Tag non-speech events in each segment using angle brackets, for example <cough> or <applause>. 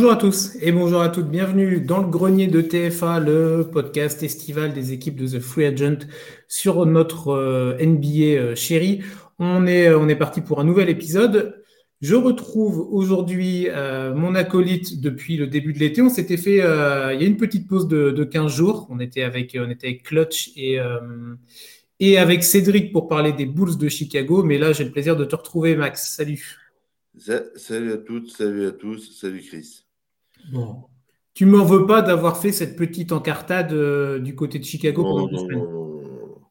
Bonjour à tous et bonjour à toutes. Bienvenue dans le grenier de TFA, le podcast estival des équipes de The Free Agent sur notre euh, NBA euh, chéri. On est, euh, on est parti pour un nouvel épisode. Je retrouve aujourd'hui mon acolyte depuis le début de l'été. On s'était fait, il y a une petite pause de, de, 15 jours. On était avec, on était avec Clutch et, et avec Cédric pour parler des Bulls de Chicago. Mais là, j'ai le plaisir de te retrouver, Max. Salut. Salut à toutes, salut à tous, salut Chris. Bon. Tu m'en veux pas d'avoir fait cette petite encartade euh, du côté de Chicago non, pendant non, non,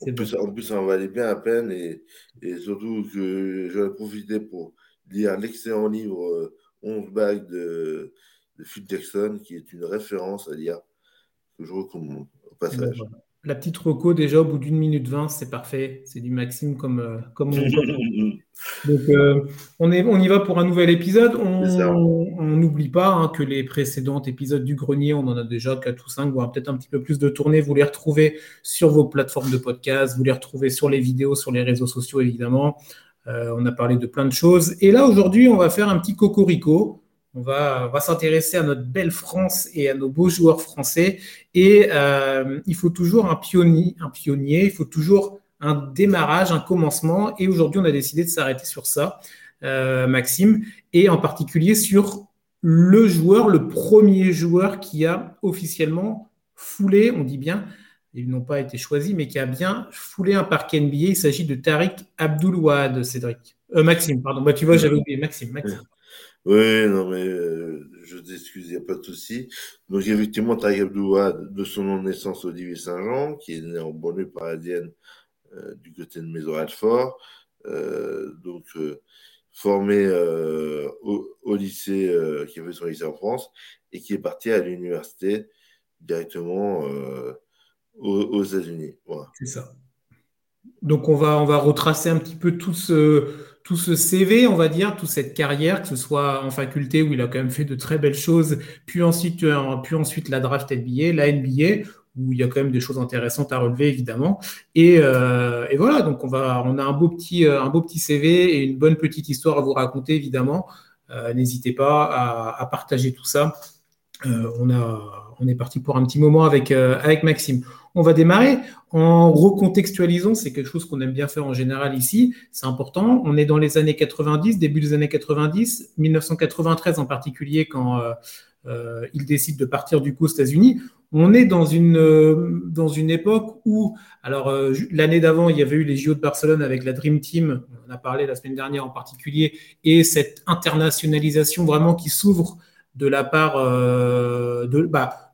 En plus, en plus, ça en valait bien à peine et, et surtout que j'aurais profité pour lire l'excellent livre 11 euh, bagues de, de Phil Jackson, qui est une référence à lire, que je recommande au passage. La petite roco, déjà, au bout d'une minute vingt, c'est parfait. C'est du Maxime comme, euh, comme on <laughs> Donc, euh, on, est, on y va pour un nouvel épisode. On n'oublie pas hein, que les précédents épisodes du grenier, on en a déjà 4 ou 5, voire peut-être un petit peu plus de tournées. Vous les retrouvez sur vos plateformes de podcast, vous les retrouvez sur les vidéos, sur les réseaux sociaux, évidemment. Euh, on a parlé de plein de choses. Et là, aujourd'hui, on va faire un petit cocorico. On va, s'intéresser à notre belle France et à nos beaux joueurs français. Et euh, il faut toujours un pionnier, un pionnier, il faut toujours un démarrage, un commencement. Et aujourd'hui, on a décidé de s'arrêter sur ça, euh, Maxime, et en particulier sur le joueur, le premier joueur qui a officiellement foulé, on dit bien, ils n'ont pas été choisis, mais qui a bien foulé un parquet NBA. Il s'agit de Tariq Abdul-Wahad, Cédric. Euh, Maxime, pardon. Bah, tu vois, j'avais oublié Maxime. Maxime. Oui, non, mais euh, je t'excuse, il n'y a pas de souci. Donc, effectivement, Tariq Abdoua, de son nom de naissance, Olivier Saint-Jean, qui est né en banlieue parisienne euh, du côté de Maison-Alfort. Euh, donc, formé au, lycée, qui a fait son lycée en France, et qui est parti à l'université directement aux, États-Unis. Voilà. C'est ça. Donc, on va, on va retracer un petit peu tout ce tout ce CV, on va dire, toute cette carrière, que ce soit en faculté où il a quand même fait de très belles choses, puis ensuite, euh, puis ensuite la draft NBA, la NBA, où il y a quand même des choses intéressantes à relever évidemment. Et, euh, voilà, donc on va, on a un beau petit, euh, un beau petit CV et une bonne petite histoire à vous raconter évidemment. N'hésitez pas à, partager tout ça. on est parti pour un petit moment avec Maxime. On va démarrer en recontextualisant, c'est quelque chose qu'on aime bien faire en général ici, c'est important. On est dans les années 90, début des années 90, 1993 en particulier, quand euh, euh, il décide de partir du coup aux États-Unis. On est dans une, dans une époque où, alors l'année d'avant, il y avait eu les JO de Barcelone avec la Dream Team, on a parlé la semaine dernière en particulier, et cette internationalisation vraiment qui s'ouvre de la part de, bah,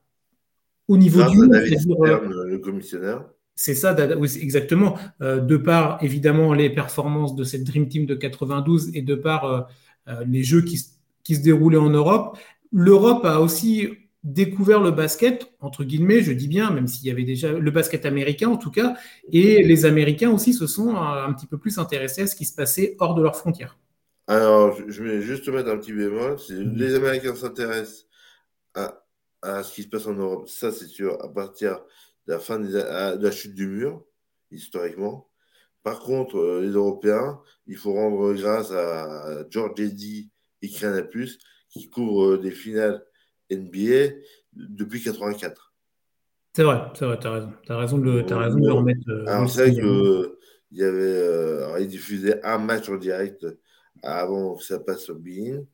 au niveau du euh, le commissionnaire. C'est ça, exactement. Euh, de par évidemment les performances de cette Dream Team de 92 et de par euh, les jeux qui, qui, se déroulaient en Europe, l'Europe a aussi découvert le basket, entre guillemets, je dis bien, même s'il y avait déjà le basket américain en tout cas, et les Américains aussi se sont un, petit peu plus intéressés à ce qui se passait hors de leurs frontières. Alors, je vais juste mettre un petit bémol. Les Américains s'intéressent à à ce qui se passe en Europe. Ça, c'est sûr, à partir de la fin de la chute du mur, historiquement. Par contre, euh, les Européens, il faut rendre grâce à George Eddy et Plus qui couvrent des finales NBA depuis 84. C'est vrai, c'est vrai, tu as raison. Tu as raison de, as raison de le remettre. Euh, alors, c'est vrai qu'il y avait. Euh, alors, diffusaient un match en direct avant que ça passe sur Bein.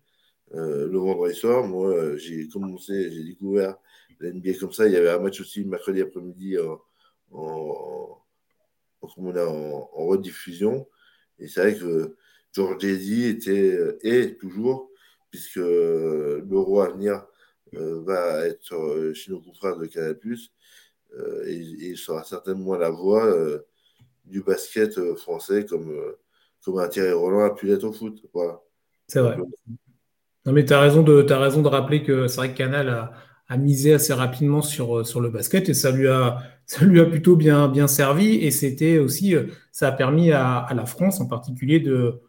Euh, le vendredi soir. Moi, euh, j'ai commencé, j'ai découvert la NBA comme ça. Il y avait un match aussi mercredi après-midi en, en, en, rediffusion. Et c'est vrai que George Eddy était et euh, toujours, puisque l'euro à venir va être chez nos confrères de Canal+, et, il sera certainement la voix du basket français comme, comme un Thierry Roland a pu l'être au foot. Voilà. C'est vrai. Non, mais tu as raison de, as raison de rappeler que c'est vrai que Canal a, a, misé assez rapidement sur, sur le basket et ça lui a, <laughs> ça lui a plutôt bien, bien servi. Et c'était aussi, ça a permis à, à, la France en particulier de,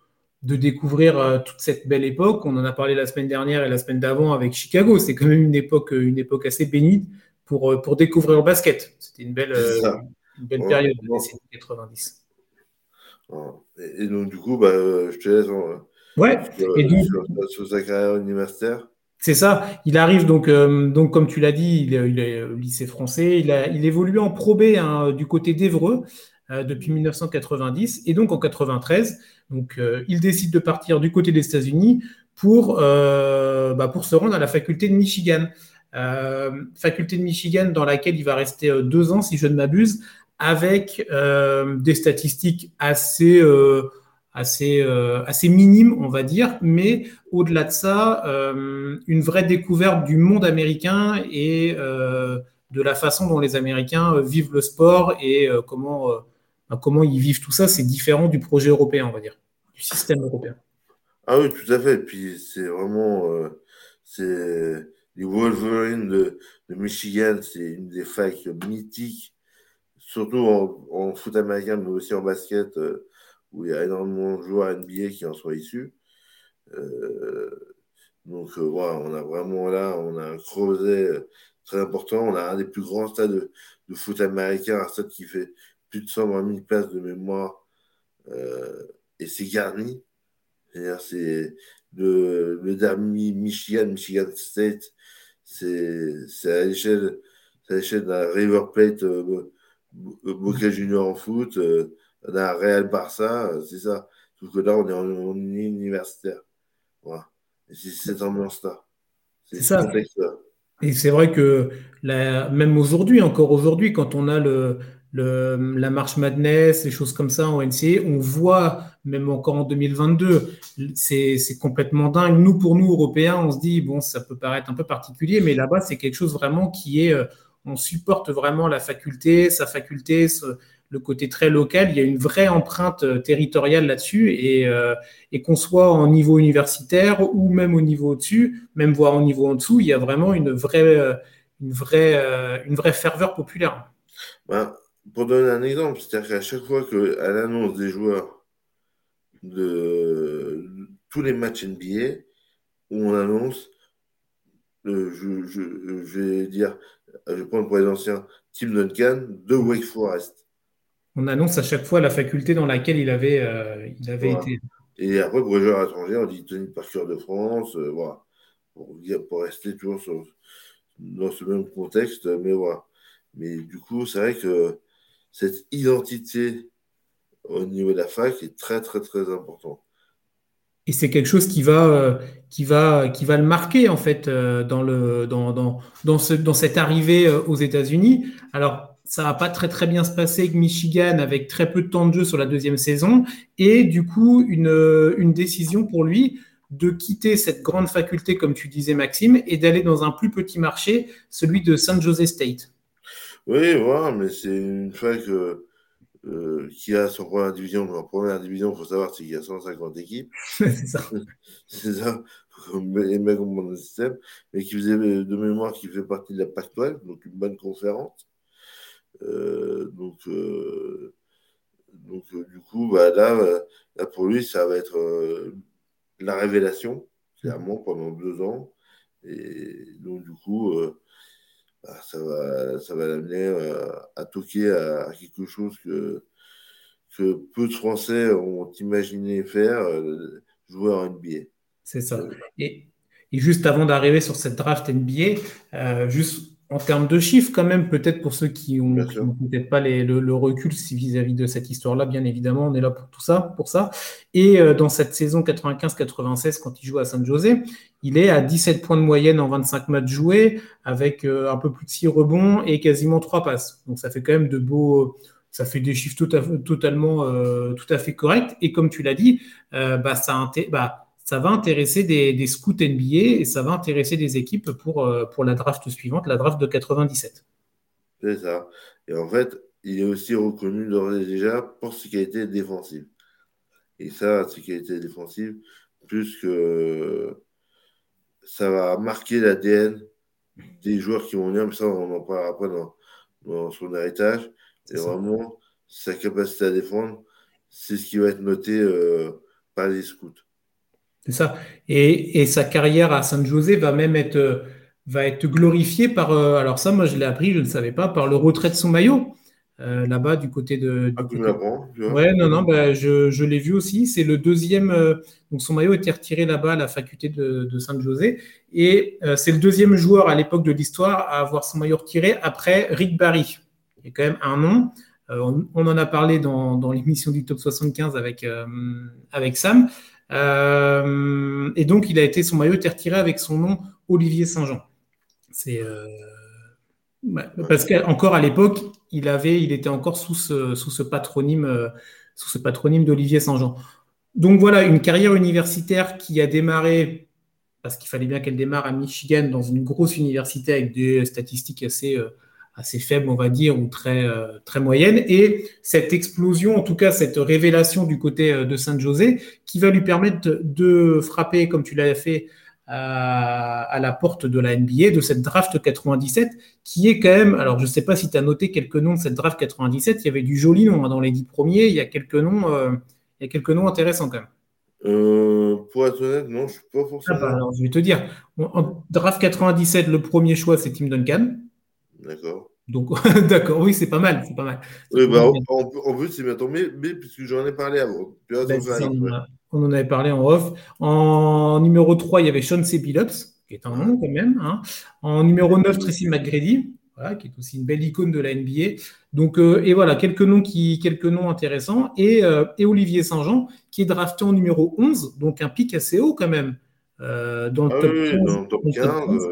de découvrir euh, toute cette belle époque. On en a parlé la semaine dernière et la semaine d'avant avec Chicago. C'est quand même une époque, une époque assez bénie pour, euh, pour découvrir le basket. C'était une belle, euh, une belle période de décennie 90. Et donc, du coup, bah, je te laisse. Ouais. Sur, et donc, sur, sa carrière universitaire. C'est ça. Il arrive donc, euh, donc comme tu l'as dit, il est, au lycée français. Il, a, il évolue en Pro B hein, du côté d'Evreux euh, depuis 1990. Et donc en 93, donc, euh, il décide de partir du côté des États-Unis pour, bah, pour se rendre à la faculté de Michigan. faculté de Michigan dans laquelle il va rester deux ans, si je ne m'abuse, avec des statistiques assez assez, euh, assez minime, on va dire, mais au-delà de ça, euh, une vraie découverte du monde américain et euh, de la façon dont les Américains vivent le sport et comment, bah, comment ils vivent tout ça, c'est différent du projet européen, on va dire, du système européen. Ah oui, tout à fait. Puis c'est vraiment, c'est les Wolverines de, de Michigan, c'est une des facs mythiques, surtout en, en, foot américain, mais aussi en basket où il y a énormément de joueurs NBA qui en sont issus. Euh, donc euh, voilà, on a vraiment là, on a un creuset euh, très important. On a un des plus grands stades de, foot américain, un stade qui fait plus de 120 000 places de mémoire et c'est garni. C'est le, le derby Michigan, Michigan State, c'est à l'échelle d'un River Plate Boca Junior en foot d'un Real Barça, euh, c'est ça. Sauf que là, on est en, universitaire. Voilà. C'est cette ambiance-là. C'est ça. Et c'est vrai que même aujourd'hui, encore aujourd'hui, quand on a le, la marche Madness, les choses comme ça en NCA, on voit, même encore en 2022, c'est complètement dingue. Nous, pour nous, Européens, on se dit, bon, ça peut paraître un peu particulier, mais là-bas, c'est quelque chose vraiment qui est, euh, on supporte vraiment la faculté, sa faculté, le côté très local, il y a une vraie empreinte euh, territoriale là-dessus et, euh, et qu'on soit en niveau universitaire ou même au niveau au-dessus, même voire au niveau en dessous, il y a vraiment une vraie, euh, une vraie, une vraie ferveur populaire. Ben, pour donner un exemple, c'est-à-dire qu'à chaque fois qu'à l'annonce des joueurs de tous les matchs NBA, où on annonce, je, vais dire, je vais prendre pour les anciens, Tim Duncan de Wake Forest on annonce à chaque fois la faculté dans laquelle il avait, euh, il avait été. Et après, pour les joueurs étrangers, on dit Tony Parker de France, euh, voilà. Pour, pour, rester toujours dans ce même contexte, mais voilà. Mais du coup, c'est vrai que cette identité au niveau de la fac est très, très, très importante. Et c'est quelque chose qui va, euh, qui, va, qui va le marquer, en fait, dans, le, dans, dans, dans, ce, dans cette arrivée aux États-Unis. Alors, ça va pas très très bien se passer avec Michigan, avec très peu de temps de jeu sur la deuxième saison, et du coup une, une décision pour lui de quitter cette grande faculté, comme tu disais Maxime, et d'aller dans un plus petit marché, celui de San Jose State. Oui, voilà, mais c'est une fac euh, qui a son première division. En première division, il faut savoir qu'il y a 150 équipes. <laughs> c'est ça. <laughs> c'est ça, les mecs ont système, mais qui faisait de mémoire qui fait partie de la Pac-12, donc une bonne conférence. Euh, donc, euh, donc euh, du coup, bah, là, là, pour lui, ça va être la révélation, clairement, pendant deux ans. Et donc, du coup, bah, ça va, ça va l'amener à toquer à, quelque chose que, que peu de Français ont imaginé faire, jouer en NBA. C'est ça. Et, et, juste avant d'arriver sur cette draft NBA, juste en termes de chiffres, quand même, peut-être pour ceux qui n'ont peut-être pas le, recul vis-à-vis de cette histoire-là, bien évidemment, on est là pour tout ça, pour ça. Et euh, dans cette saison 95-96, quand il joue à San José, il est à 17 points de moyenne en 25 matchs joués, avec euh, un peu plus de 6 rebonds et quasiment 3 passes. Donc ça fait quand même de beaux, ça fait des chiffres totalement, euh, tout à fait corrects. Et comme tu l'as dit, bah, ça, bah, ça va intéresser des, scouts NBA et ça va intéresser des équipes pour, euh, pour la draft suivante, la draft de 97. C'est ça. Et en fait, il est aussi reconnu déjà pour ses qualités défensives. Et ça, ses qualités défensives, plus que ça va marquer l'ADN des joueurs qui vont venir, mais ça, on en parlera après dans, son héritage. Et vraiment, sa capacité à défendre, c'est ce qui va être noté euh, par les scouts. C'est ça. Et, sa carrière à San José va même être, va être glorifiée par, euh, alors ça, moi je l'ai appris, je ne savais pas, par le retrait de son maillot. euh, là-bas du côté de. Du Ah, côté- vois. Ouais, non, non, bah, je, je l'ai vu aussi. C'est le deuxième. euh, donc son maillot été retiré là-bas à la faculté de, de Saint-José. Et euh, c'est le deuxième joueur à l'époque de l'histoire à avoir son maillot retiré après Rick Barry. Il y a quand même un nom. Euh, on, on en a parlé dans, dans l'émission du Top 75 avec, euh, avec Sam. Euh, et donc, il a été son maillot était retiré avec son nom Olivier Saint-Jean. C'est euh, parce qu'encore à l'époque, il avait, il était encore sous ce, sous ce patronyme, euh, sous ce patronyme d'Olivier Saint-Jean. Donc voilà, une carrière universitaire qui a démarré parce qu'il fallait bien qu'elle démarre à Michigan dans une grosse université avec des statistiques assez assez faibles, on va dire, ou très euh, très moyennes. Et cette explosion, en tout cas cette révélation du côté euh, de Saint-José, qui va lui permettre de, frapper, comme tu l'as fait, à, à la porte de la NBA, de cette draft 97, qui est quand même, alors je ne sais pas si tu as noté quelques noms de cette draft 97, il y avait du joli nom hein, dans les dix premiers, il y a quelques noms, euh, il y a quelques noms intéressants quand même. Euh, pour être honnête, non, je ne suis pas Ah forcément. bah, alors, je vais te dire, en draft 97, le premier choix, c'est Tim Duncan. D'accord. Donc, <laughs> d'accord, oui, c'est pas mal, c'est pas mal. Oui, bah, en- en plus, c'est bien tombé, mais puisque j'en ai parlé avant. Là, ça fait on, en a- on en avait parlé en off. En numéro 3, il y avait Sean C. Billups, qui est un nom quand même. hein. En numéro 9, Tracy McGrady, voilà, qui est aussi une belle icône de la NBA. Donc, euh, et voilà, quelques noms, qui, quelques noms intéressants. Et, euh, et Olivier Saint-Jean, qui est drafté en numéro 11, donc un pic assez haut quand même. euh, dans le Ah top oui, oui, 15, dans le top dans le 15, 15.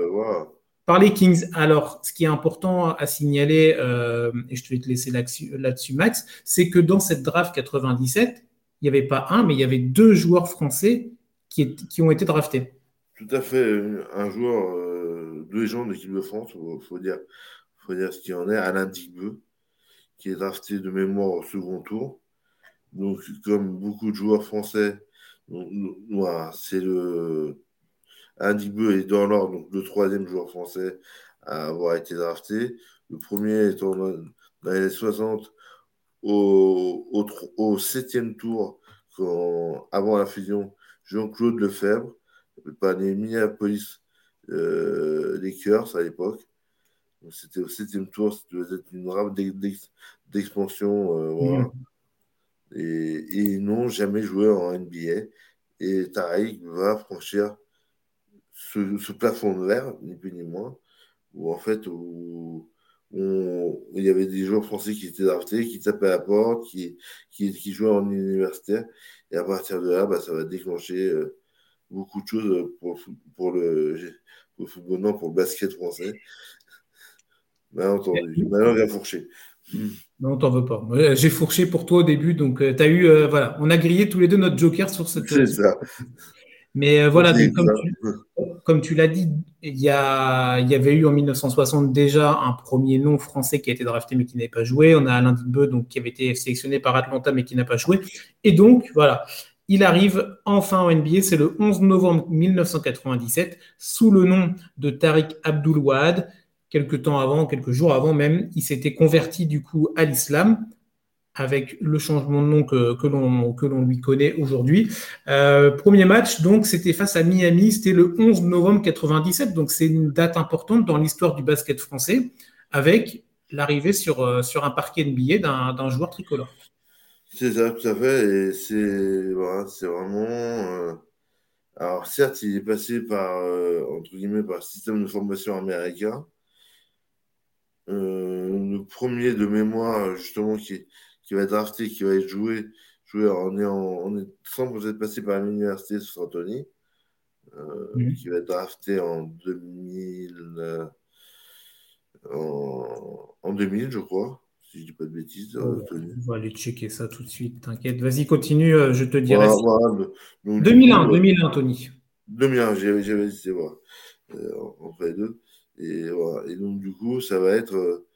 Par les Kings. Alors, ce qui est important à signaler, euh, et je vais te laisser là-dessus, Max, c'est que dans cette draft 97, il n'y avait pas un, mais il y avait deux joueurs français qui, ont été draftés. Tout à fait, un joueur euh, de légende de l'équipe de France, il faut dire, faut dire ce qu'il en est, Alain Digbeu, qui est drafté de mémoire au second tour. Donc, comme beaucoup de joueurs français, voilà, c'est le. Alain Digbeu est dans l'ordre, donc le troisième joueur français à avoir été drafté. Le premier étant dans, dans les années 60 au, au, au septième tour, quand, avant la fusion, Jean-Claude Lefebvre par les Minneapolis euh, Lakers à l'époque. C'était au septième tour, c'était être une rame d'ex- d'ex- d'expansion. euh, voilà. Mhm. Et, et ils n'ont jamais joué en NBA. Et Tariq va franchir ce, ce plafond de verre, ni plus ni moins, où en fait, où, il y avait des joueurs français qui étaient draftés, qui tapaient à la porte, qui, qui, qui jouaient en universitaire. Et à partir de là, bah, ça va déclencher euh, beaucoup de choses pour, pour le, pour le football, non, pour le basket français. Bien entendu. Maintenant, il va fourcher. Non, t'en veux pas. J'ai fourché pour toi au début, donc tu as eu, euh, voilà, on a grillé tous les deux notre joker sur cette. C'est ça. Mais euh, voilà, donc, comme tu, comme tu l'as dit, il y, a, il y avait eu en 1960 déjà un premier nom français qui a été drafté mais qui n'avait pas joué. On a Alain Dibeux, donc qui avait été sélectionné par Atlanta mais qui n'a pas joué. Et donc, voilà, il arrive enfin en NBA. C'est le 11 novembre 1997 sous le nom de Tariq Abdul Wahad. Quelques temps avant, quelques jours avant même, il s'était converti du coup à l'islam avec le changement de nom que, l'on lui connaît aujourd'hui. Euh, premier match, donc, c'était face à Miami, c'était le 11 novembre 97, donc c'est une date importante dans l'histoire du basket français, avec l'arrivée sur, euh, un parquet NBA d'un joueur tricolore. C'est ça, tout à fait. Et c'est vraiment. euh, Alors, certes, il est passé par, entre guillemets, par le système de formation américain. Le premier de mémoire, justement, qui, qui va être drafté, qui va être joué, joué on est, en, on est sans être passé par l'université de San Antonio, euh, Mhm. qui va être drafté en 2000, euh, en, en 2000, je crois, si je dis pas de bêtises. euh. On va aller checker ça tout de suite, t'inquiète. Vas-y, continue, euh, je te dirai. Voilà, si- voilà. Donc, du 2001, coup, euh, 2001, Tony. 2001, j'avais j'avais hésité, voilà, euh, entre les deux. Et, voilà. Et donc, du coup, ça va être euh,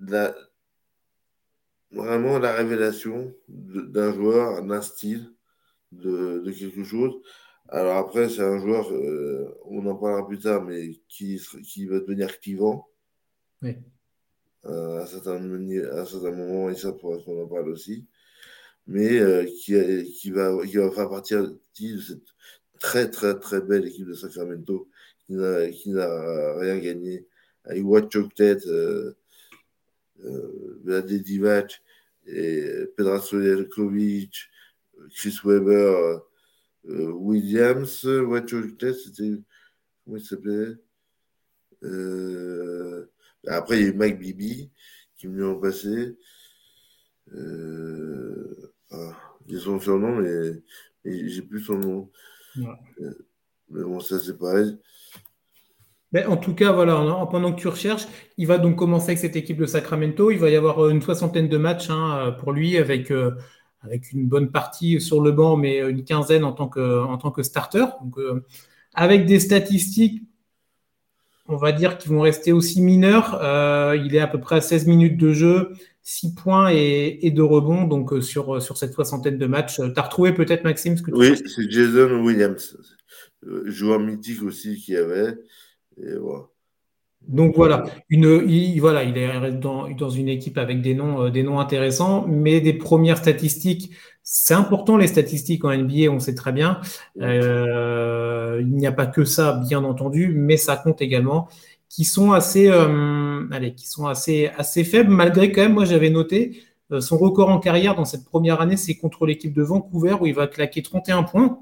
la- vraiment la révélation d'un joueur, d'un style, de, de quelque chose. Alors après, c'est un joueur, euh, on en parlera plus tard, mais qui, qui va devenir clivant Oui. euh, à, certains, à certains moments, et ça pourra qu'on en parle aussi, mais euh, qui, qui, va, qui va faire partie de cette très très très belle équipe de Sacramento qui n'a qui n'a rien gagné avec Watt Chocolate, euh, Vlade Divac et Pedra Chris Weber, Williams, c'était. Comment il s'appelait Après, il y a eu Mike Bibi qui est venu en passer. Ah, ils son surnom, mais, mais j'ai plus son nom. mais bon, ça, c'est pareil. En tout cas, voilà, pendant que tu recherches, il va donc commencer avec cette équipe de Sacramento. Il va y avoir une soixantaine de matchs hein, pour lui, avec, euh, avec une bonne partie sur le banc, mais une quinzaine en tant que, en tant que starter. Donc, euh, avec des statistiques, on va dire, qui vont rester aussi mineurs. Euh, il est à peu près à 16 minutes de jeu, 6 points et, et 2 rebonds donc, sur, sur cette soixantaine de matchs. Tu as retrouvé peut-être, Maxime, ce que tu Oui, c'est Jason Williams, joueur mythique aussi qui avait. Donc voilà, une, il, voilà, il est dans, dans une équipe avec des noms, euh, des noms intéressants, mais des premières statistiques. C'est important les statistiques en NBA, on sait très bien. Euh, il n'y a pas que ça, bien entendu, mais ça compte également, qui sont assez, euh, allez, qui sont assez, assez faibles, malgré quand même, moi j'avais noté son record en carrière dans cette première année, c'est contre l'équipe de Vancouver où il va claquer 31 points.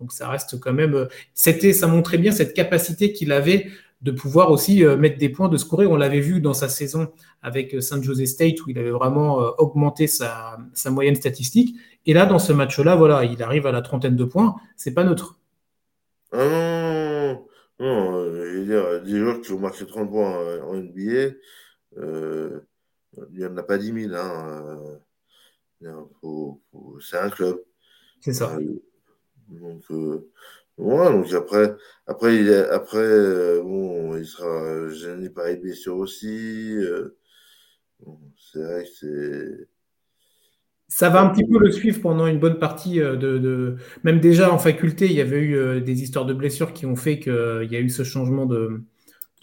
Donc ça reste quand même. Euh, c'était, ça montrait bien cette capacité qu'il avait de pouvoir aussi euh, mettre des points, de scorer. On l'avait vu dans sa saison avec euh, San Jose State où il avait vraiment augmenté sa, moyenne statistique. Et là, dans ce match-là, voilà, il arrive à la trentaine de points. C'est pas neutre. Ah non, non, je veux dire, des joueurs qui ont marqué 30 points en NBA, il n'y en a pas 10 000. Hein. c'est un club. C'est ça. Donc, euh, donc après, après, il après euh, bon, il sera gêné par les blessures aussi. Euh, c'est vrai que c'est. Ça va un petit peu le suivre pendant une bonne partie de, Même déjà en faculté, il y avait eu des histoires de blessures qui ont fait qu'il y a eu ce changement de,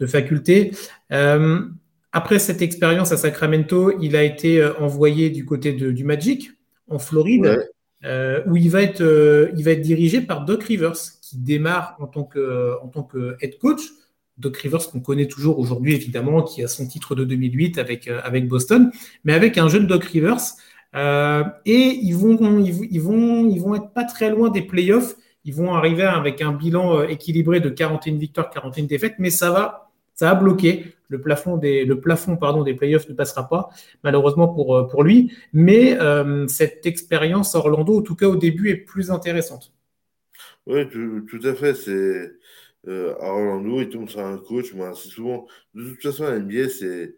faculté. après cette expérience à Sacramento, il a été envoyé du côté du Magic en Floride. Euh, où il va, être, euh, il va être dirigé par Doc Rivers, qui démarre en tant que, en tant que head coach. Doc Rivers qu'on connaît toujours aujourd'hui, évidemment, qui a son titre de 2008 avec, euh, avec Boston, mais avec un jeune Doc Rivers. et ils vont, ils, vont, ils vont être pas très loin des playoffs. Ils vont arriver avec un bilan équilibré de 41 victoires, 41 défaites, mais ça va, ça a bloqué. Le plafond des, le plafond, pardon, des playoffs ne passera pas, malheureusement pour, euh, pour lui. Mais euh, cette expérience Orlando, en tout cas au début, est plus intéressante. Oui, tout, à fait. C'est euh, Orlando, il tombe sur un coach. c'est souvent, de toute façon, à NBA, c'est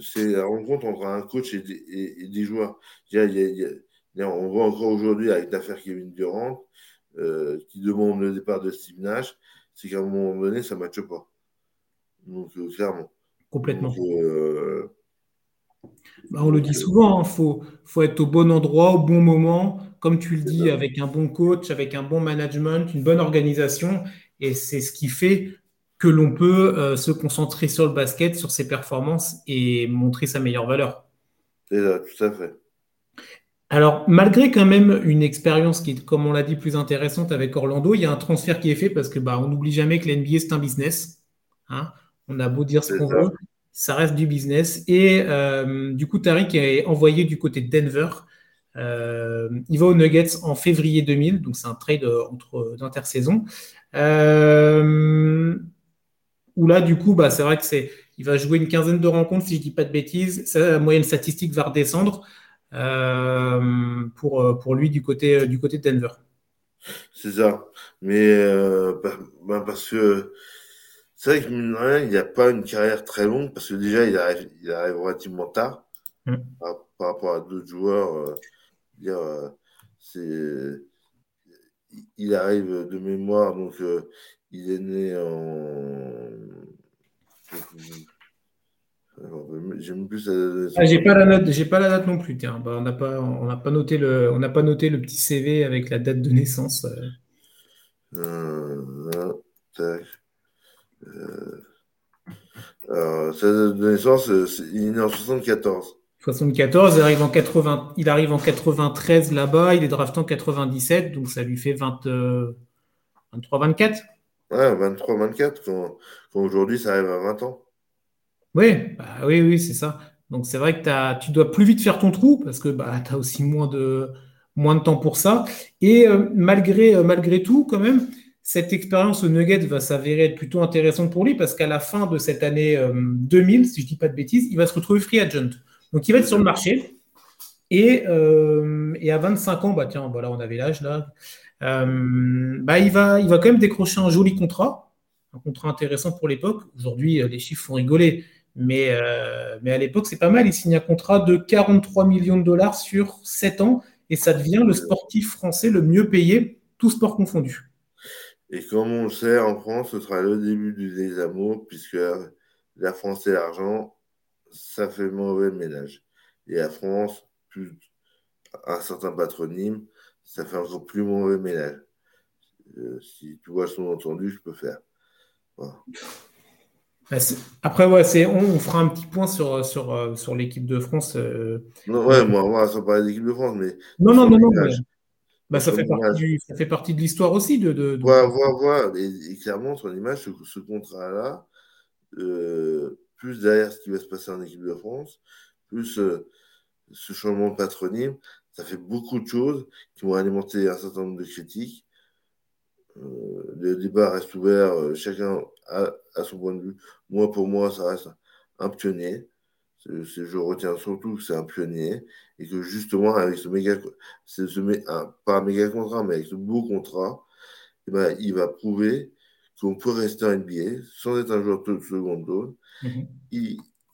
c'est la rencontre entre un coach et des, joueurs. on voit encore aujourd'hui avec l'affaire Kevin Durant qui demande le départ de Steve Nash, c'est qu'à un moment donné, ça ne matche pas. Donc, euh, clairement. Complètement. Euh, bah, on le dit souvent, il hein, faut, faut, être au bon endroit, au bon moment, comme tu le dis, avec un bon coach, avec un bon management, une bonne organisation. Et c'est ce qui fait que l'on peut euh, se concentrer sur le basket, sur ses performances et montrer sa meilleure valeur. C'est ça, tout à fait. Alors, malgré quand même une expérience qui est, comme on l'a dit, plus intéressante avec Orlando, il y a un transfert qui est fait parce que bah, on n'oublie jamais que l'NBA, c'est un business. Hein. On a beau dire ce qu'on veut, ça reste du business. Et euh, du coup, Tariq est envoyé du côté de Denver. Euh, il va aux Nuggets en février 2000, donc c'est un trade entre d'intersaison. Euh, où là, du coup, bah, c'est vrai que c'est, il va jouer une quinzaine de rencontres, si je ne dis pas de bêtises. Sa moyenne statistique va redescendre pour, pour lui du côté, du côté de Denver. C'est ça. Mais bah, bah, parce que c'est vrai que il n'y a pas une carrière très longue parce que déjà, il arrive, il arrive relativement tard mm. par, rapport à d'autres joueurs. Euh, dire, euh, c'est, il arrive de mémoire, donc euh, il est né en. J'aime plus ah, j'ai pas la note, j'ai pas la date non plus. Tiens, bah, on n'a pas, on n'a pas noté le, on n'a pas noté le petit CV avec la date de naissance. Euh, sa de naissance, euh, il est né en 74. 74, il arrive en, 80, il arrive en 93 là-bas, il est drafté en 97, donc ça lui fait 20, 23-24. Ouais, 23-24, quand, aujourd'hui ça arrive à 20 ans. Oui, bah oui, oui, c'est ça. Donc c'est vrai que tu dois plus vite faire ton trou parce que bah, tu as aussi moins de, moins de temps pour ça. Et euh, malgré, euh, malgré tout, quand même, cette expérience au Nugget va s'avérer être plutôt intéressante pour lui parce qu'à la fin de cette année 2000, si je ne dis pas de bêtises, il va se retrouver free agent. Donc il va être sur le marché. Et, et à 25 ans, bah tiens, voilà, on avait l'âge là. bah, il, va, il va quand même décrocher un joli contrat, un contrat intéressant pour l'époque. Aujourd'hui, les chiffres font rigoler. Mais, euh, mais à l'époque, c'est pas mal. Il signe un contrat de 43 millions de dollars sur 7 ans et ça devient le sportif français le mieux payé, tout sport confondu. Et comme on le sait, en France, ce sera le début du désamour, puisque la France et l'argent, ça fait mauvais ménage. Et la France, plus un certain patronyme, ça fait encore plus mauvais ménage. Euh, si tu vois son entendu, je peux faire. Voilà. Bah, après, ouais, c'est, on, fera un petit point sur, sur, euh, sur l'équipe de France. Euh. Non, ouais, moi, moi, ça parle d'équipe de France, mais. Non, non, non, non. Bah, ça, fait partie ça fait partie de l'histoire aussi. De, de, de... Ouais, ouais, Et, clairement, son image, ce, contrat-là, euh, plus derrière ce qui va se passer en équipe de France, plus ce changement de patronyme, ça fait beaucoup de choses qui vont alimenter un certain nombre de critiques. le débat reste ouvert, chacun a, a, son point de vue. Moi, pour moi, ça reste un pionnier. Je retiens surtout que c'est un pionnier et que justement, avec ce méga, ce, pas un méga contrat, mais avec ce beau contrat, eh ben, il va prouver qu'on peut rester en NBA sans être un joueur de seconde zone. Mhm.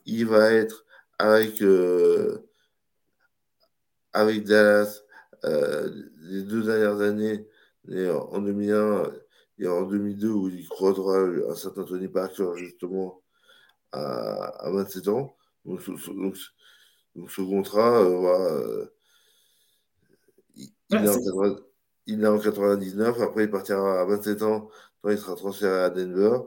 il, va être avec, euh, avec Dallas euh, les deux dernières années, en 2001 et en 2002 où il croisera un certain Tony Parker justement à, 27 ans. Donc, ce, contrat, euh, euh, il, est en 99, après il partira à 27 ans, quand il sera transféré à Denver.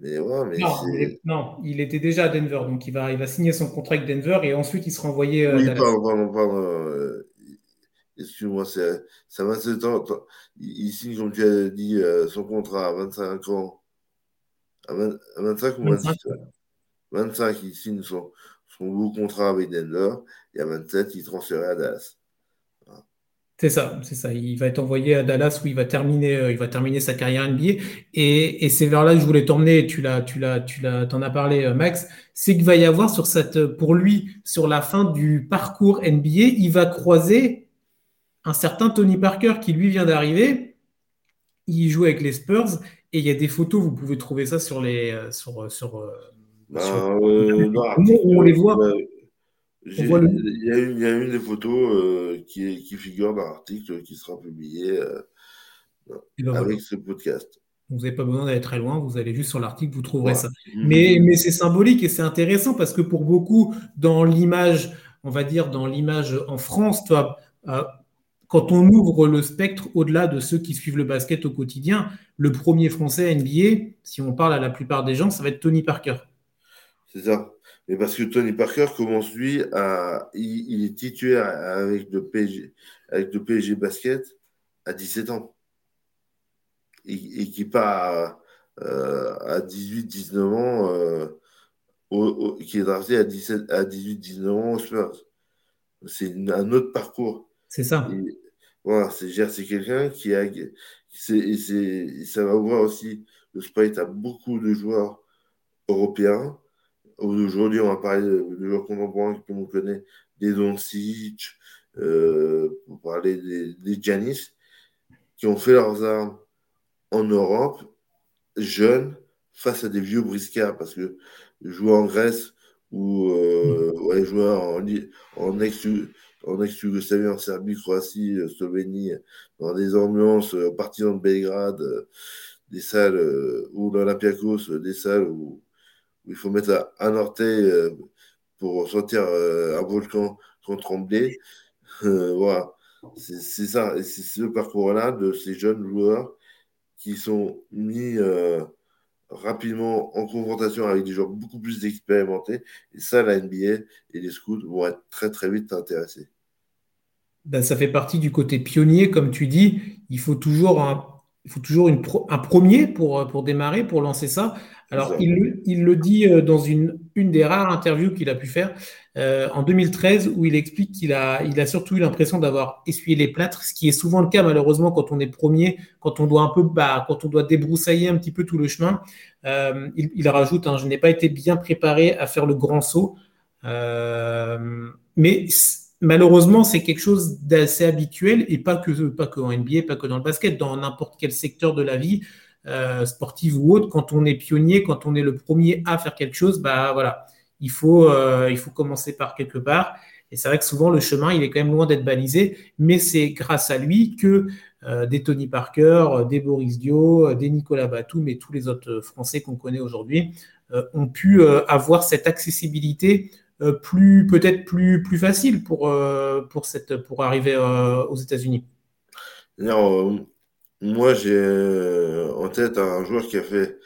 Mais ouais, mais non, il était déjà à Denver, donc il va, il va signer son contrat avec Denver et ensuite il sera envoyé. Euh, oui, pardon, pardon, pardon excuse-moi, ça 27 ans. Il signe, comme tu as dit, euh, son contrat à 25 ans. À, 25 ou 26 25, il signe son, son beau contrat avec Denver. Et à 27, il transfère à Dallas. C'est ça, c'est ça. Il va être envoyé à Dallas où il va terminer, euh, il va terminer sa carrière NBA. Et, et c'est vers là que je voulais t'emmener. Tu l'as, tu l'as, tu l'as, t'en as parlé, euh, Max. C'est qu'il va y avoir sur cette, pour lui, sur la fin du parcours NBA, il va croiser un certain Tony Parker qui lui vient d'arriver. Il joue avec les Spurs et il y a des photos, vous pouvez trouver ça sur les euh, sur, euh, sur, euh, bah, on les voit. Il y, a une, y, a une des photos qui, qui, figure dans l'article qui sera publié ben avec ce podcast. Vous n'avez pas besoin d'aller très loin, vous allez juste sur l'article, vous trouverez ça. Mais, mais c'est symbolique et c'est intéressant parce que pour beaucoup, dans l'image, on va dire, dans l'image en France, toi, quand on ouvre le spectre au-delà de ceux qui suivent le basket au quotidien, le premier français NBA, si on parle à la plupart des gens, ça va être Tony Parker. C'est ça. Mais parce que Tony Parker commence, lui, à. Il, est titulaire avec le, PSG, avec le PSG basket à 17 ans. Et, qui part à, 18-19 euh, ans, euh, qui est drafté à, 17, à 18-19 ans au Spurs. C'est un autre parcours. C'est ça. voilà, c'est quelqu'un qui a. et ça va voir aussi le Sprite a beaucoup de joueurs européens. Aujourd'hui, on va parler de, joueurs contemporains que on connaît, des Doncic, euh, pour parler des, des Giannis, qui ont fait leurs armes en Europe, jeunes, face à des vieux briscards, parce que jouer en Grèce ou euh, ouais, jouer en, en ex en ex-Yougoslavie, en Serbie, Croatie, euh, Slovénie, dans des ambiances euh, partisans de Belgrade, euh, des salles, ou l'Olympiakos, des salles où, il faut mettre un orteil pour sortir un volcan contre trembler. <laughs> voilà, c'est ça. C'est ce parcours-là de ces jeunes joueurs qui sont mis rapidement en confrontation avec des joueurs beaucoup plus expérimentés. Et ça, la NBA et les scouts vont être très très vite intéressés. Ben, ça fait partie du côté pionnier, comme tu dis. Il faut toujours il faut toujours un premier pour, pour démarrer, pour lancer ça. Alors, il, le dit euh, dans une, des rares interviews qu'il a pu faire euh, en 2013, où il explique qu'il a, surtout eu l'impression d'avoir essuyé les plâtres, ce qui est souvent le cas malheureusement quand on est premier, quand on doit un peu, bah, quand on doit débroussailler un petit peu tout le chemin. Euh, il, rajoute, hein, je n'ai pas été bien préparé à faire le grand saut, euh, mais malheureusement, c'est quelque chose d'assez habituel et pas que, pas que en NBA, pas que dans le basket, dans n'importe quel secteur de la vie, euh, sportive ou autre, quand on est pionnier, quand on est le premier à faire quelque chose, bah voilà, il faut, euh, il faut commencer par quelque part. Et c'est vrai que souvent le chemin, il est quand même loin d'être balisé, mais c'est grâce à lui que euh, des Tony Parker, des Boris Dio, des Nicolas Batum et tous les autres Français qu'on connaît aujourd'hui ont pu avoir cette accessibilité plus peut-être plus plus facile pour pour cette pour arriver aux États-Unis. Moi, j'ai euh, en tête un joueur qui a fait,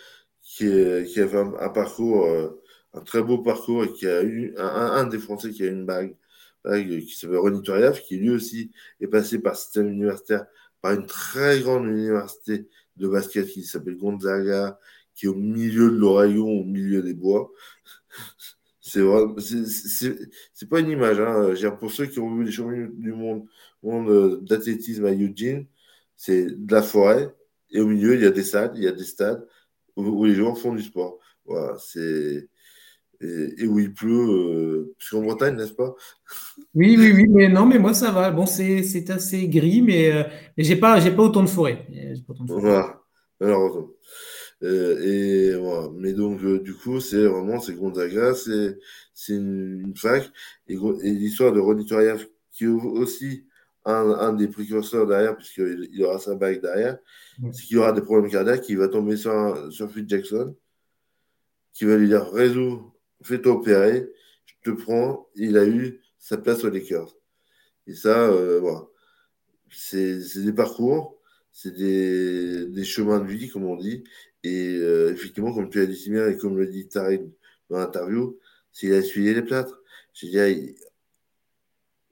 qui, a fait un, parcours, euh, un très beau parcours et qui a eu un, des Français qui a une bague, bague qui s'appelle Ronny Turiaf, qui lui aussi est passé par système universitaire, par une très grande université de basket qui s'appelle Gonzaga, qui est au milieu de l'Oregon, au milieu des bois. <laughs> C'est c'est pas une image. Hein. Pour ceux qui ont vu les championnats du monde, monde d'athlétisme à Eugene, c'est de la forêt, et au milieu, il y a des stades, il y a des stades où, les gens font du sport. Voilà, c'est. Et, où il pleut, euh, puisqu'en Bretagne, n'est-ce pas? Oui, oui, oui, mais non, mais moi ça va. Bon, c'est assez gris, mais, euh, mais j'ai pas, pas autant de forêt. Voilà, malheureusement. Euh, et voilà. Mais donc, euh, du coup, c'est vraiment, c'est Gonzaga, c'est une, une, fac. Et, et l'histoire de Ronny qui aussi un, des précurseurs derrière, puisqu'il il aura sa bague derrière, c'est qu'il aura des problèmes cardiaques, il va tomber sur, sur Phil Jackson, qui va lui dire Résous, fais-toi opérer, je te prends. Il a eu sa place aux Lakers. Et ça, euh, voilà. C'est des parcours, c'est des, des, chemins de vie, comme on dit. Et euh, effectivement, comme tu as dit si bien, et comme le dit Tariq dans l'interview, s'il a essuyé les plâtres. Je ne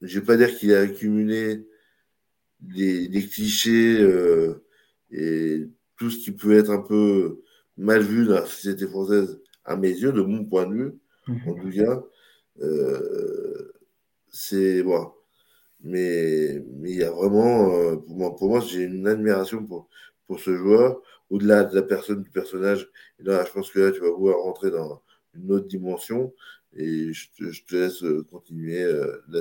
vais pas dire qu'il a accumulé des, des clichés euh, et tout ce qui peut être un peu mal vu dans la société française, à mes yeux, de mon point de vue, mhm. en tout cas. Euh, c'est bon. Mais mais il y a vraiment, euh, pour moi, pour moi j'ai une admiration pour, pour ce joueur, au-delà de la personne, du personnage. Et là, je pense que là, tu vas vouloir rentrer dans une autre dimension. Et je te, laisse continuer la,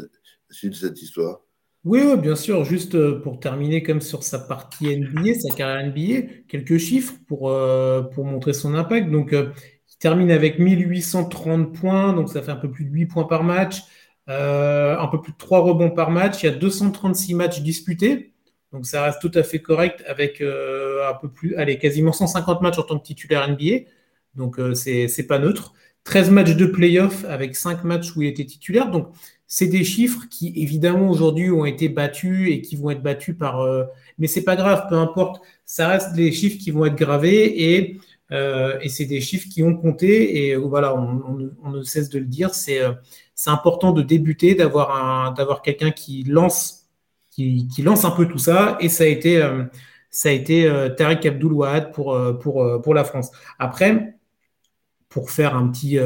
suite de cette histoire. Oui, bien sûr. Juste euh, pour terminer comme sur sa partie NBA, sa carrière NBA, quelques chiffres pour, euh, pour montrer son impact. Donc, euh, il termine avec 1830 points, donc ça fait un peu plus de 8 points par match, un peu plus de 3 rebonds par match. Il y a 236 matchs disputés, donc ça reste tout à fait correct avec un peu plus, allez, quasiment 150 matchs en tant que titulaire NBA. Donc, c'est pas neutre. 13 matchs de playoff avec 5 matchs où il était titulaire. Donc, c'est des chiffres qui, évidemment, aujourd'hui ont été battus et qui vont être battus par. Euh, mais c'est pas grave, peu importe. Ça reste des chiffres qui vont être gravés et, euh, et c'est des chiffres qui ont compté. Et voilà, on, on, ne cesse de le dire. C'est euh, c'est important de débuter, d'avoir quelqu'un qui lance qui, lance un peu tout ça. Et ça a été euh, ça a été euh, Tariq Abdul Wahad pour pour pour la France. Après, pour faire un petit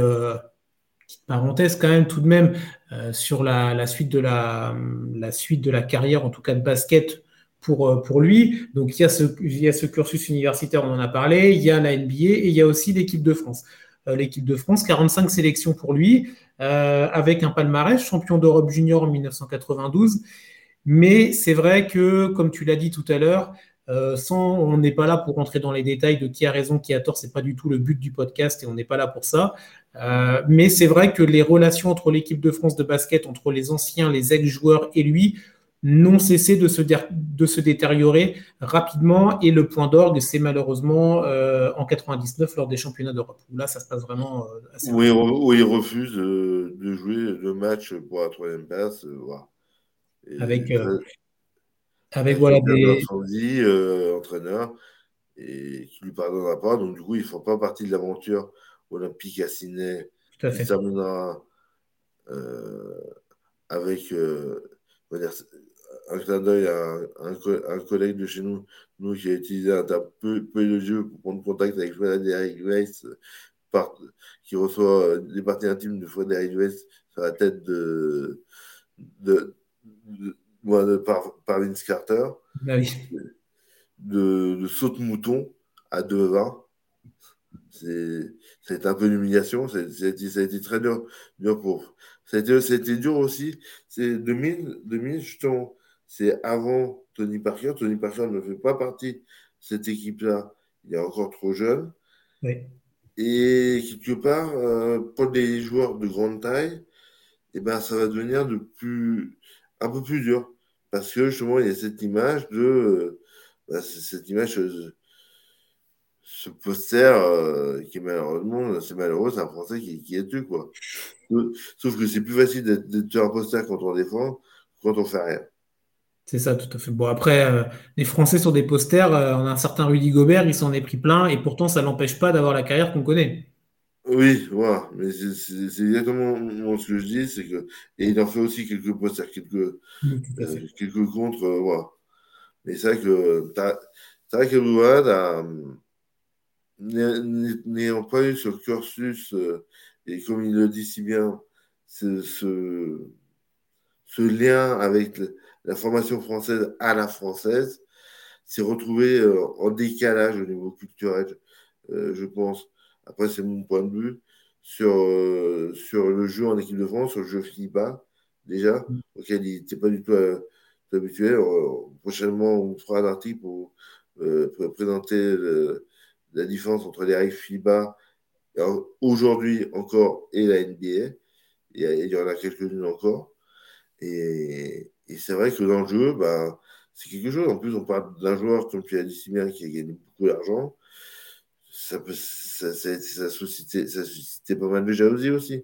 petite parenthèse quand même tout de même euh, sur la, suite de la, la, suite de la carrière, en tout cas de basket pour, euh, pour lui. Donc il y, a ce, il y a ce cursus universitaire, on en a parlé, il y a la NBA et il y a aussi l'équipe de France. Euh, l'équipe de France, 45 sélections pour lui, avec un palmarès, champion d'Europe junior en 1992. Mais c'est vrai que, comme tu l'as dit tout à l'heure, euh, sans, on n'est pas là pour rentrer dans les détails de qui a raison, qui a tort. C'est pas du tout le but du podcast et on n'est pas là pour ça. Euh, mais c'est vrai que les relations entre l'équipe de France de basket, entre les anciens, les ex-joueurs et lui, n'ont cessé de se, de se détériorer rapidement. Et le point d'orgue, c'est malheureusement euh, en 99 lors des championnats d'Europe. Où là, ça se passe vraiment assez. Où, il, où il refuse de jouer le match pour la troisième place. Voilà. Avec, avec voilà des. Euh, entraîneur, et qui lui pardonnera pas. Donc, du coup, il ne fera pas partie de l'aventure olympique à Sydney. Tout à fait. Il terminera euh, avec, euh, dire, un clin d'œil à un, collègue de chez nous, nous qui a utilisé un terme peu, peu de jeu pour prendre contact avec Frédéric Weiss, qui reçoit des parties intimes de Frédéric Weiss sur la tête de, de, de, par, par, Vince Carter. Ah oui. de, de saute-mouton à 2,20. C'est un peu une humiliation. Ça a, été, très dur, dur pour. Ça a, été, dur aussi. C'est 2000, 2000, justement, c'est avant Tony Parker. Tony Parker ne fait pas partie de cette équipe-là. Il est encore trop jeune. Et quelque part, euh, pour des joueurs de grande taille, et eh ben, ça va devenir de plus, un peu plus dur. Parce que justement, il y a cette image de. Euh, bah, cette image, euh, ce poster euh, qui est malheureusement, c'est malheureux, c'est un Français qui, est tué, quoi. Sauf que c'est plus facile d'être un poster quand on défend quand on fait rien. C'est ça, tout à fait. Bon, après, les Français sur des posters, on a un certain Rudy Gobert, il s'en est pris plein, et pourtant, ça n'empêche pas d'avoir la carrière qu'on connaît. Oui, voilà, mais c'est exactement ce que je dis, c'est que et il en fait aussi quelques posters, quelques euh, quelques contre, euh, voilà. Mais c'est vrai que c'est vrai que n'ayant pas eu ce cursus euh, et comme il le dit si bien, ce, ce, lien avec la formation française à la française, s'est retrouvé en décalage au niveau culturel, je pense après, c'est mon point de vue sur, euh, sur le jeu en équipe de France, sur le jeu FIBA, déjà, mm. auquel il n'était pas du tout euh, habitué. Euh, prochainement, on fera un article pour, présenter la différence entre les règles FIBA aujourd'hui encore et la NBA. Il y, en a quelques-unes encore. Et, c'est vrai que dans le jeu, bah, c'est quelque chose. En plus, on parle d'un joueur, comme tu as dit si bien, qui a gagné beaucoup d'argent ça, peut, ça, ça, ça, suscitait, ça suscitait pas mal de jalousie aussi.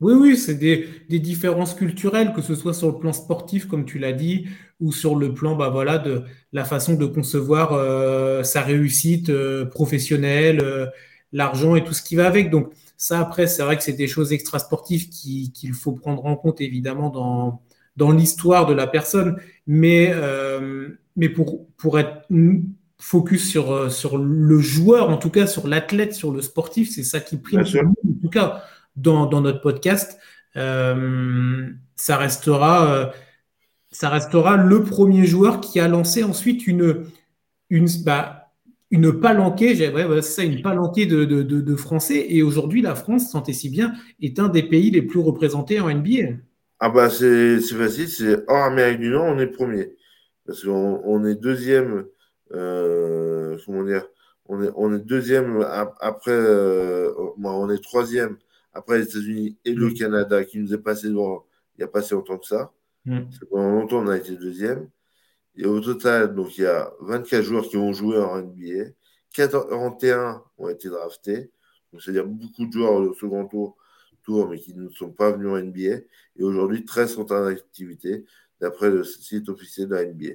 Oui, oui, c'est des, des, différences culturelles, que ce soit sur le plan sportif, comme tu l'as dit, ou sur le plan bah, voilà, de la façon de concevoir euh, sa réussite euh, professionnelle, euh, l'argent et tout ce qui va avec. Donc ça, après, c'est vrai que c'est des choses extrasportives qu'il faut prendre en compte, évidemment, dans, dans l'histoire de la personne. Mais, mais pour, pour être focus sur, euh, sur le joueur, en tout cas sur l'athlète, sur le sportif. C'est ça qui prime, en tout cas dans, dans notre podcast. Euh, ça, restera, euh, ça restera le premier joueur qui a lancé ensuite une, une, bah, une palanquée, ouais, ça, une palanquée de, de, de, Français. Et aujourd'hui, la France, sentez si bien, est un des pays les plus représentés en NBA. Ah bah c'est facile, c'est hors Amérique du Nord, on est premier. Parce qu'on on est deuxième comment dire, on est, on est deuxième après, euh, on est troisième après les États-Unis et le Canada qui nous est passé devant il n'y a pas si longtemps que ça. Mm. Pendant longtemps, on a été deuxième. Et au total, donc il y a 24 joueurs qui ont joué en NBA, 41 ont été draftés, c'est-à-dire beaucoup de joueurs au second tour, tour, mais qui ne sont pas venus en NBA. Et aujourd'hui, 13 sont en activité, d'après le site officiel de la NBA.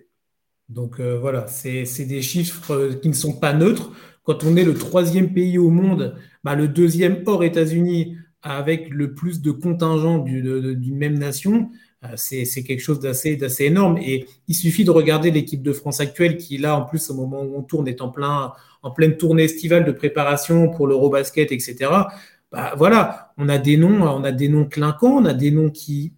Donc euh, voilà, c'est des chiffres euh, qui ne sont pas neutres. Quand on est le troisième pays au monde, bah, le deuxième hors États-Unis avec le plus de contingents d'une même nation, euh, c'est quelque chose d'assez énorme. Et il suffit de regarder l'équipe de France actuelle qui, là, en plus, au moment où on tourne, est en, plein, en pleine tournée estivale de préparation pour l'Eurobasket, etc. Bah, voilà, on a des noms, on a des noms clinquants, on a des noms qui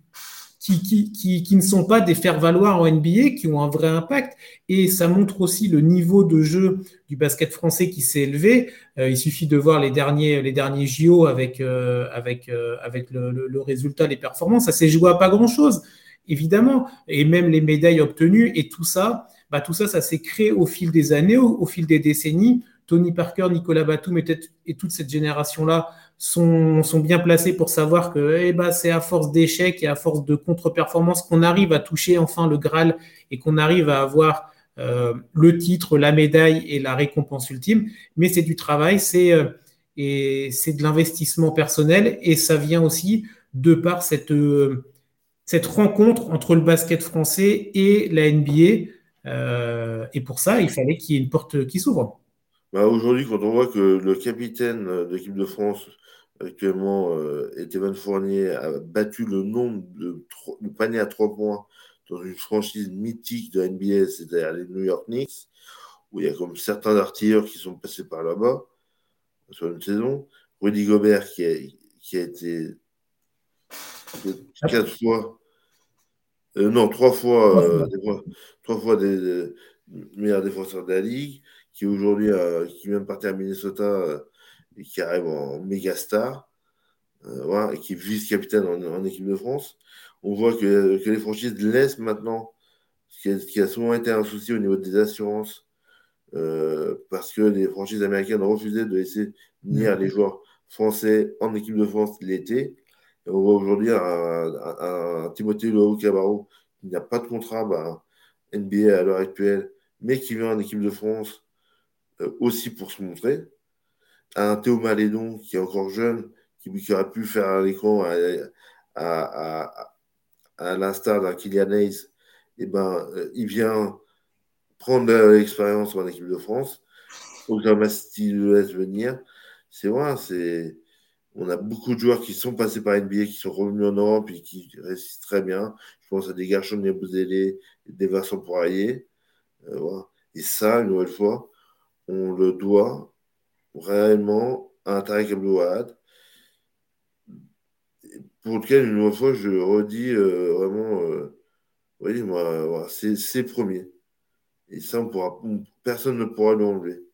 qui, ne sont pas des faire-valoir en NBA, qui ont un vrai impact. Et ça montre aussi le niveau de jeu du basket français qui s'est élevé. Euh, il suffit de voir les derniers, les derniers JO avec, euh, avec, euh, avec le, résultat, les performances. Ça s'est joué à pas grand-chose, évidemment. Et même les médailles obtenues et tout ça, bah, tout ça, ça s'est créé au fil des années, au, fil des décennies. Tony Parker, Nicolas Batum et toute cette génération-là sont, bien placés pour savoir que eh ben, c'est à force d'échecs et à force de contre-performance qu'on arrive à toucher enfin le Graal et qu'on arrive à avoir euh, le titre, la médaille et la récompense ultime. Mais c'est du travail, c'est euh, et c'est de l'investissement personnel et ça vient aussi de par cette, euh, cette rencontre entre le basket français et la NBA. et pour ça, il fallait qu'il y ait une porte qui s'ouvre. Bah Aujourd'hui, quand on voit que le capitaine de l'équipe de France actuellement, euh, Fournier a battu le nombre de, paniers à trois points dans une franchise mythique de NBA, c'est-à-dire les New York Knicks, où il y a comme certains artilleurs qui sont passés par là-bas sur une saison. Rudy Gobert qui a, qui a été quatre fois, euh, non, trois fois, euh, trois fois des, des, meilleurs défenseurs de la ligue, qui aujourd'hui, qui vient de partir à Minnesota euh, et qui arrive en méga star, euh, voilà, et qui est vice-capitaine en, en, équipe de France. On voit que, que les franchises laissent maintenant, ce qui, a, ce qui, a, souvent été un souci au niveau des assurances, parce que les franchises américaines ont refusé de laisser venir mmh. les joueurs français en équipe de France l'été. On voit aujourd'hui un, un, un, Timothée Loho Cabarro qui n'a pas de contrat bah, NBA à l'heure actuelle, mais qui vient en équipe de France euh, aussi pour se montrer. Un Théo Malédon qui est encore jeune, qui, aurait pu faire l'écran à, à, à, l'instar d'un Kylian Hayes, et eh ben, euh, il vient prendre l'expérience en équipe de France. Oklahoma-City le laisse venir. C'est vrai, c'est on a beaucoup de joueurs qui sont passés par NBA, qui sont revenus en Europe et qui réussissent très bien. Je pense à des garçons de Bouzélé, des Vincent Poirier. Euh, voilà. Et ça, une nouvelle fois, on le doit réellement un Tarek Abdouad, pour lequel, une nouvelle fois, je redis euh, vraiment, euh, oui, moi, voilà, c'est premier. Et ça, on pourra, personne ne pourra l'enlever.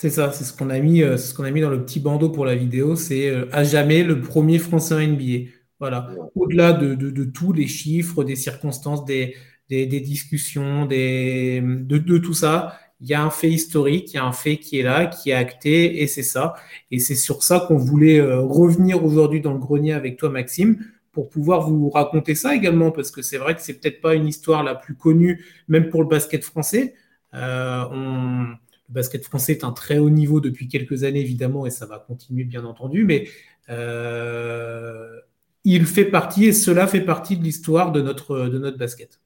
C'est ça, c'est ce qu'on a mis, euh, ce qu'on a mis dans le petit bandeau pour la vidéo. C'est euh, à jamais le premier Français en NBA. Voilà. Au-delà de, de, de, tous les chiffres, des circonstances, des, des, des discussions, des, de, de, tout ça, il y a un fait historique, il y a un fait qui est là, qui est acté, et c'est ça. Et c'est sur ça qu'on voulait euh, revenir aujourd'hui dans le grenier avec toi, Maxime, pour pouvoir vous raconter ça également, parce que c'est vrai que c'est peut-être pas une histoire la plus connue, même pour le basket français. Euh, le basket français est un très haut niveau depuis quelques années, évidemment, et ça va continuer, bien entendu, mais euh, il fait partie, et cela fait partie de l'histoire de notre, de notre basket.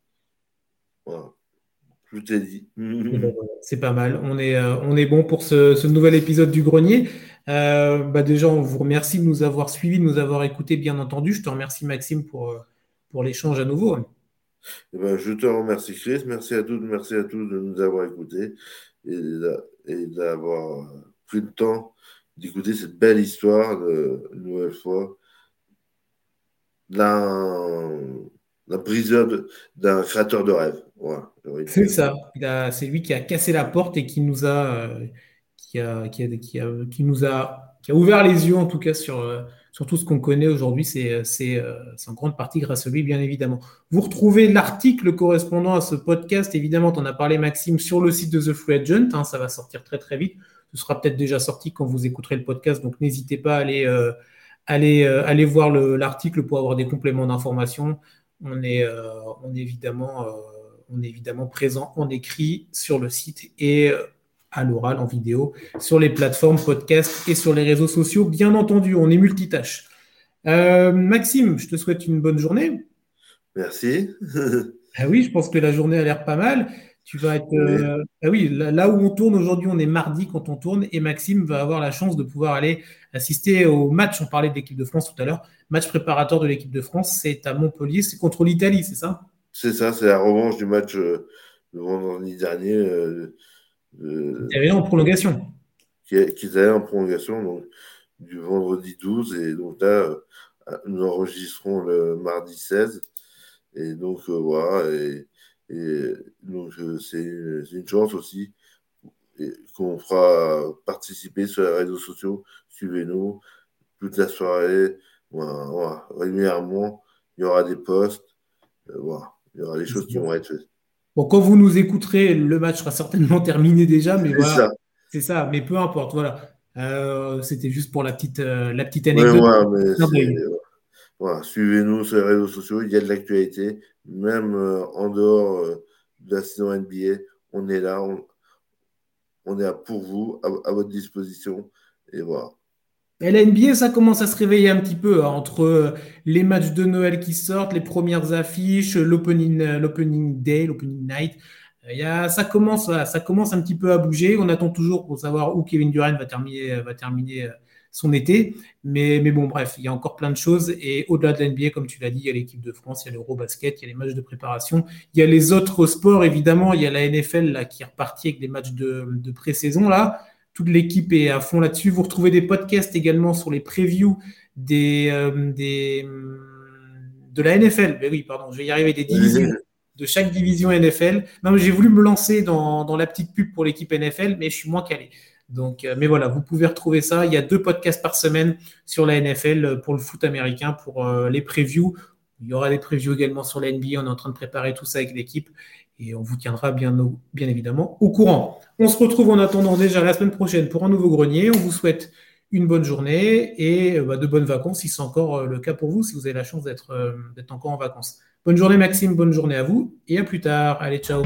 Wow. Je t'ai dit. C'est pas mal. On est, euh, on est bon pour ce, ce nouvel épisode du grenier. Euh, bah déjà, on vous remercie de nous avoir suivis, de nous avoir écoutés, bien entendu. Je te remercie, Maxime, pour, euh, pour l'échange à nouveau. Eh ben, je te remercie, Chris. Merci à toutes, merci à tous de nous avoir écoutés et d'avoir pris le temps d'écouter cette belle histoire de une nouvelle fois d'un briseur d'un créateur de rêve. C'est ça. C'est lui qui a cassé la porte et qui nous a, euh, qui a, qui a, qui a, qui nous a, qui a ouvert les yeux en tout cas sur, euh, sur tout ce qu'on connaît aujourd'hui. C'est, c'est, euh, c'est en grande partie grâce à lui, bien évidemment. Vous retrouvez l'article correspondant à ce podcast. Évidemment, tu en as parlé, Maxime, sur le site de The Free Agent. Hein, ça va sortir très très vite. Ce sera peut-être déjà sorti quand vous écouterez le podcast. Donc n'hésitez pas à aller, euh, aller, euh, aller voir le, l'article pour avoir des compléments d'information. On est, euh, on est évidemment, on est évidemment présent en écrit sur le site et à l'oral, en vidéo, sur les plateformes podcast et sur les réseaux sociaux. Bien entendu, on est multitâche. Euh, Maxime, je te souhaite une bonne journée. Merci. <laughs> ah oui, je pense que la journée a l'air pas mal. Tu vas être. Euh, oui. Ah oui, là, là, où on tourne aujourd'hui, on est mardi quand on tourne et Maxime va avoir la chance de pouvoir aller assister au match. On parlait de l'équipe de France tout à l'heure. Match préparateur de l'équipe de France, c'est à Montpellier, c'est contre l'Italie, c'est ça? C'est ça, c'est la revanche du match euh, le vendredi dernier. Euh, euh, qui allait en prolongation. Qui, en prolongation donc, du vendredi 12. Et donc là, nous enregistrons le mardi 16. Et donc euh, voilà. Et, et donc euh, c'est une chance aussi qu'on fera participer sur les réseaux sociaux. Suivez-nous toute la soirée. Voilà, voilà. Régulièrement, il y aura des posts. Euh, voilà. Il y aura des choses qui vont être faites. Bon, quand vous nous écouterez, le match sera certainement <laughs> terminé déjà, mais voilà. C'est ça, mais peu importe, voilà. Euh, C'était juste pour la petite, euh, la petite anecdote. Ouais, ouais, voilà. Suivez-nous sur les réseaux sociaux, il y a de l'actualité, même euh, en dehors de la saison NBA. On est là, on, on est là pour vous, à, à votre disposition. Et voilà. Et la NBA, ça commence à se réveiller un petit peu hein, entre les matchs de Noël qui sortent, les premières affiches, l'opening, l'opening day, l'opening night. Il y a, ça commence, ça commence un petit peu à bouger. On attend toujours pour savoir où Kevin Durant va terminer, son été. Mais, mais bon, bref, il y a encore plein de choses. Et au-delà de l'NBA, comme tu l'as dit, il y a l'équipe de France, il y a l'Eurobasket, il y a les matchs de préparation. Il y a les autres sports, évidemment. Il y a la NFL là, qui est repartie avec des matchs de, de pré-saison. Là. Toute l'équipe est à fond là-dessus. Vous retrouvez des podcasts également sur les previews des, euh, des, de la NFL. Mais oui, pardon, je vais y arriver, des divisions de chaque division NFL. Non, j'ai voulu me lancer dans, dans, la petite pub pour l'équipe NFL, mais je suis moins calé. Donc, euh, mais voilà, vous pouvez retrouver ça. Il y a deux podcasts par semaine sur la NFL euh, pour le foot américain, pour euh, les previews. Il y aura des previews également sur la NBA. On est en train de préparer tout ça avec l'équipe et on vous tiendra bien, évidemment au courant. On se retrouve en attendant déjà la semaine prochaine pour un nouveau grenier. On vous souhaite une bonne journée et bah, de bonnes vacances si c'est encore le cas pour vous, si vous avez la chance d'être encore en vacances. Bonne journée Maxime, bonne journée à vous et à plus tard. Allez, ciao.